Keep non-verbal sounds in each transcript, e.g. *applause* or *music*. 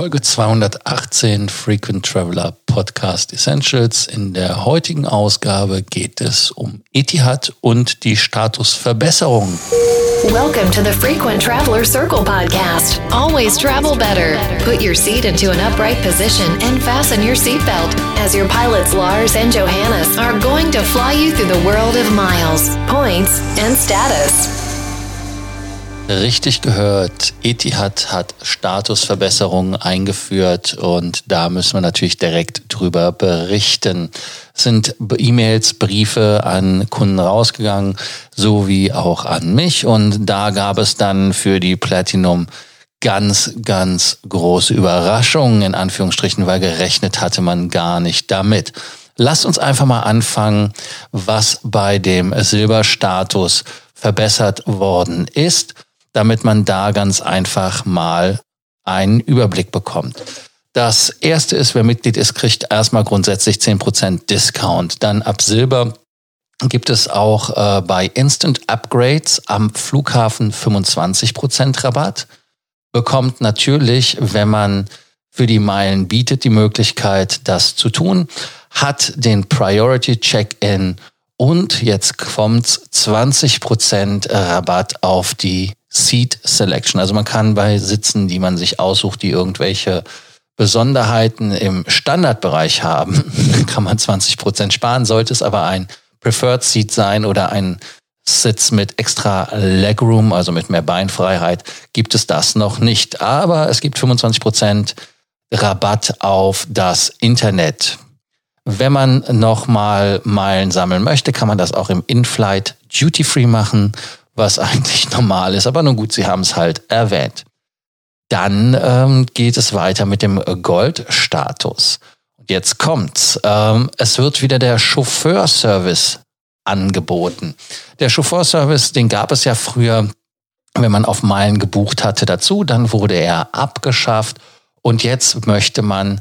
Folge 218 Frequent Traveler Podcast Essentials. In der heutigen Ausgabe geht es um Etihad und die Statusverbesserung. Welcome to the Frequent Traveler Circle podcast. Always travel better. Put your seat into an upright position and fasten your seatbelt as your pilots Lars and Johannes are going to fly you through the world of miles, points and status. Richtig gehört, Etihad hat Statusverbesserungen eingeführt und da müssen wir natürlich direkt drüber berichten. Es sind E-Mails, Briefe an Kunden rausgegangen, sowie auch an mich und da gab es dann für die Platinum ganz, ganz große Überraschungen in Anführungsstrichen, weil gerechnet hatte man gar nicht damit. Lasst uns einfach mal anfangen, was bei dem Silberstatus verbessert worden ist damit man da ganz einfach mal einen Überblick bekommt. Das erste ist, wer Mitglied ist, kriegt erstmal grundsätzlich 10% Discount. Dann ab Silber gibt es auch äh, bei Instant Upgrades am Flughafen 25% Rabatt. Bekommt natürlich, wenn man für die Meilen bietet, die Möglichkeit, das zu tun, hat den Priority Check-in und jetzt kommt's 20% Rabatt auf die Seat Selection. Also man kann bei Sitzen, die man sich aussucht, die irgendwelche Besonderheiten im Standardbereich haben, *laughs* kann man 20 Prozent sparen. Sollte es aber ein Preferred Seat sein oder ein Sitz mit extra Legroom, also mit mehr Beinfreiheit, gibt es das noch nicht. Aber es gibt 25 Prozent Rabatt auf das Internet. Wenn man nochmal Meilen sammeln möchte, kann man das auch im In-Flight Duty Free machen was *laughs* eigentlich normal ist. Aber nun gut, Sie haben es halt erwähnt. Dann ähm, geht es weiter mit dem Goldstatus. Jetzt kommt's. Ähm, es wird wieder der Chauffeurservice angeboten. Der Chauffeurservice, den gab es ja früher, wenn man auf Meilen gebucht hatte dazu. Dann wurde er abgeschafft. Und jetzt möchte man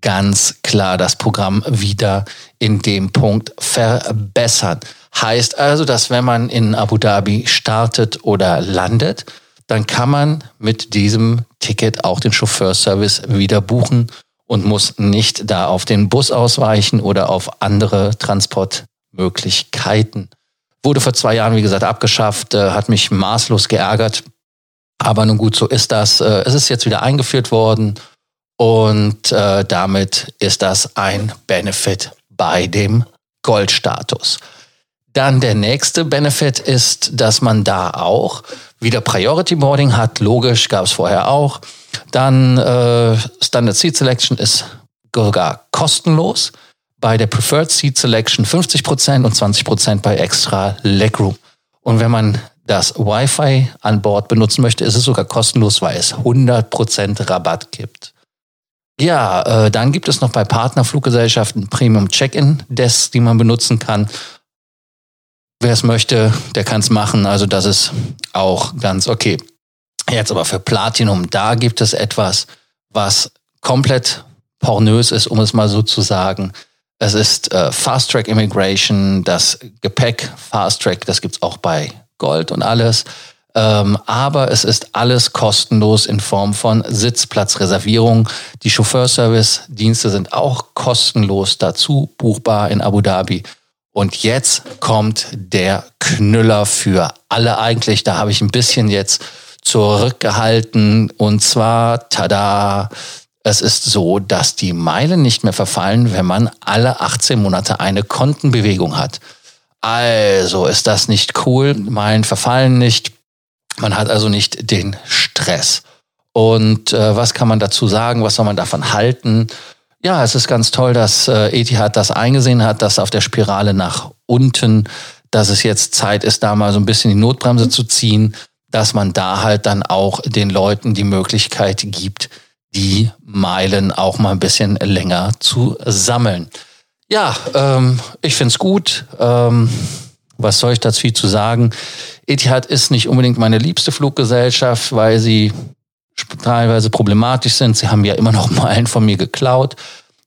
ganz klar das Programm wieder in dem Punkt verbessern. Heißt also, dass wenn man in Abu Dhabi startet oder landet, dann kann man mit diesem Ticket auch den Chauffeurservice wieder buchen und muss nicht da auf den Bus ausweichen oder auf andere Transportmöglichkeiten. Wurde vor zwei Jahren, wie gesagt, abgeschafft, äh, hat mich maßlos geärgert. Aber nun gut, so ist das. Äh, es ist jetzt wieder eingeführt worden und äh, damit ist das ein Benefit bei dem Goldstatus. Dann der nächste Benefit ist, dass man da auch wieder Priority Boarding hat. Logisch, gab es vorher auch. Dann äh, Standard Seat Selection ist sogar kostenlos. Bei der Preferred Seat Selection 50% und 20% bei Extra Legroom. Und wenn man das Wi-Fi an Bord benutzen möchte, ist es sogar kostenlos, weil es 100% Rabatt gibt. Ja, äh, dann gibt es noch bei Partnerfluggesellschaften Premium Check-in-Desks, die man benutzen kann. Wer es möchte, der kann es machen. Also das ist auch ganz okay. Jetzt aber für Platinum, da gibt es etwas, was komplett pornös ist, um es mal so zu sagen. Es ist äh, Fast Track Immigration, das Gepäck Fast Track, das gibt's auch bei Gold und alles. Ähm, aber es ist alles kostenlos in Form von Sitzplatzreservierung. Die Chauffeurservice-Dienste sind auch kostenlos dazu buchbar in Abu Dhabi. Und jetzt kommt der Knüller für alle eigentlich. Da habe ich ein bisschen jetzt zurückgehalten. Und zwar, tada, es ist so, dass die Meilen nicht mehr verfallen, wenn man alle 18 Monate eine Kontenbewegung hat. Also ist das nicht cool. Meilen verfallen nicht. Man hat also nicht den Stress. Und äh, was kann man dazu sagen? Was soll man davon halten? Ja, es ist ganz toll, dass äh, Etihad das eingesehen hat, dass auf der Spirale nach unten, dass es jetzt Zeit ist, da mal so ein bisschen die Notbremse zu ziehen, dass man da halt dann auch den Leuten die Möglichkeit gibt, die Meilen auch mal ein bisschen länger zu sammeln. Ja, ähm, ich find's gut. Ähm, was soll ich dazu zu sagen? Etihad ist nicht unbedingt meine liebste Fluggesellschaft, weil sie teilweise problematisch sind. Sie haben ja immer noch Meilen von mir geklaut.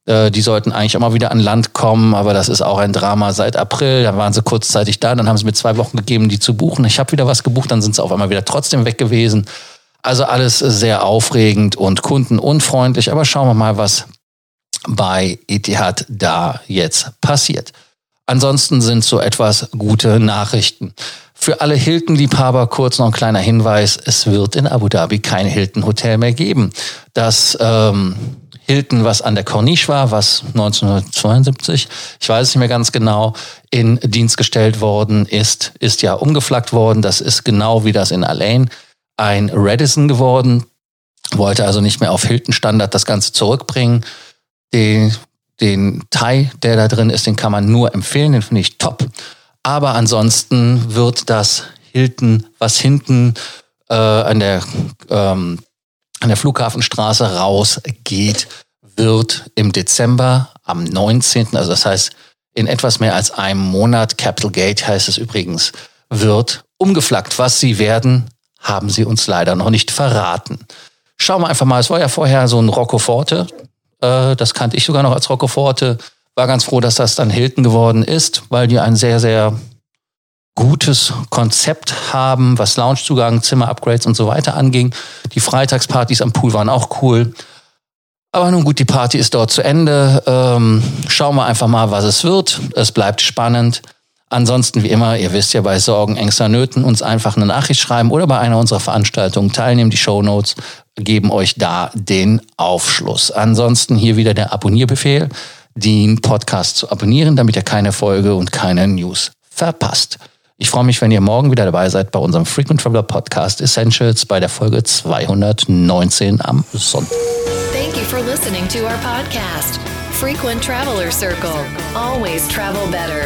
Äh, die sollten eigentlich immer wieder an Land kommen, aber das ist auch ein Drama seit April. Da waren sie kurzzeitig da, dann haben sie mir zwei Wochen gegeben, die zu buchen. Ich habe wieder was gebucht, dann sind sie auf einmal wieder trotzdem weg gewesen. Also alles sehr aufregend und kundenunfreundlich. Aber schauen wir mal, was bei Etihad da jetzt passiert. Ansonsten sind so etwas gute Nachrichten. Für alle Hilton-Liebhaber kurz noch ein kleiner Hinweis. Es wird in Abu Dhabi kein Hilton-Hotel mehr geben. Das ähm, Hilton, was an der Corniche war, was 1972, ich weiß es nicht mehr ganz genau, in Dienst gestellt worden ist, ist ja umgeflaggt worden. Das ist genau wie das in Alain ein Radisson geworden. Wollte also nicht mehr auf Hilton-Standard das Ganze zurückbringen. Den, den Thai, der da drin ist, den kann man nur empfehlen, den finde ich top. Aber ansonsten wird das Hilton, was hinten äh, an der ähm, an der Flughafenstraße rausgeht, wird im Dezember am 19., also das heißt in etwas mehr als einem Monat, Capital Gate heißt es übrigens, wird umgeflaggt. Was sie werden, haben sie uns leider noch nicht verraten. Schauen wir einfach mal, es war ja vorher so ein Roccoforte, äh, das kannte ich sogar noch als Roccoforte, war ganz froh, dass das dann Hilton geworden ist, weil die ein sehr, sehr gutes Konzept haben, was Loungezugang, Zimmer-Upgrades und so weiter anging. Die Freitagspartys am Pool waren auch cool. Aber nun gut, die Party ist dort zu Ende. Ähm, schauen wir einfach mal, was es wird. Es bleibt spannend. Ansonsten, wie immer, ihr wisst ja, bei Sorgen, Ängsten, Nöten uns einfach eine Nachricht schreiben oder bei einer unserer Veranstaltungen teilnehmen. Die Show Notes geben euch da den Aufschluss. Ansonsten hier wieder der Abonnierbefehl, den Podcast zu abonnieren, damit ihr keine Folge und keine News verpasst. Ich freue mich, wenn ihr morgen wieder dabei seid bei unserem Frequent Traveler Podcast Essentials bei der Folge 219 am Sonntag. Thank you for listening to our podcast, Frequent Traveler Circle. Always travel better.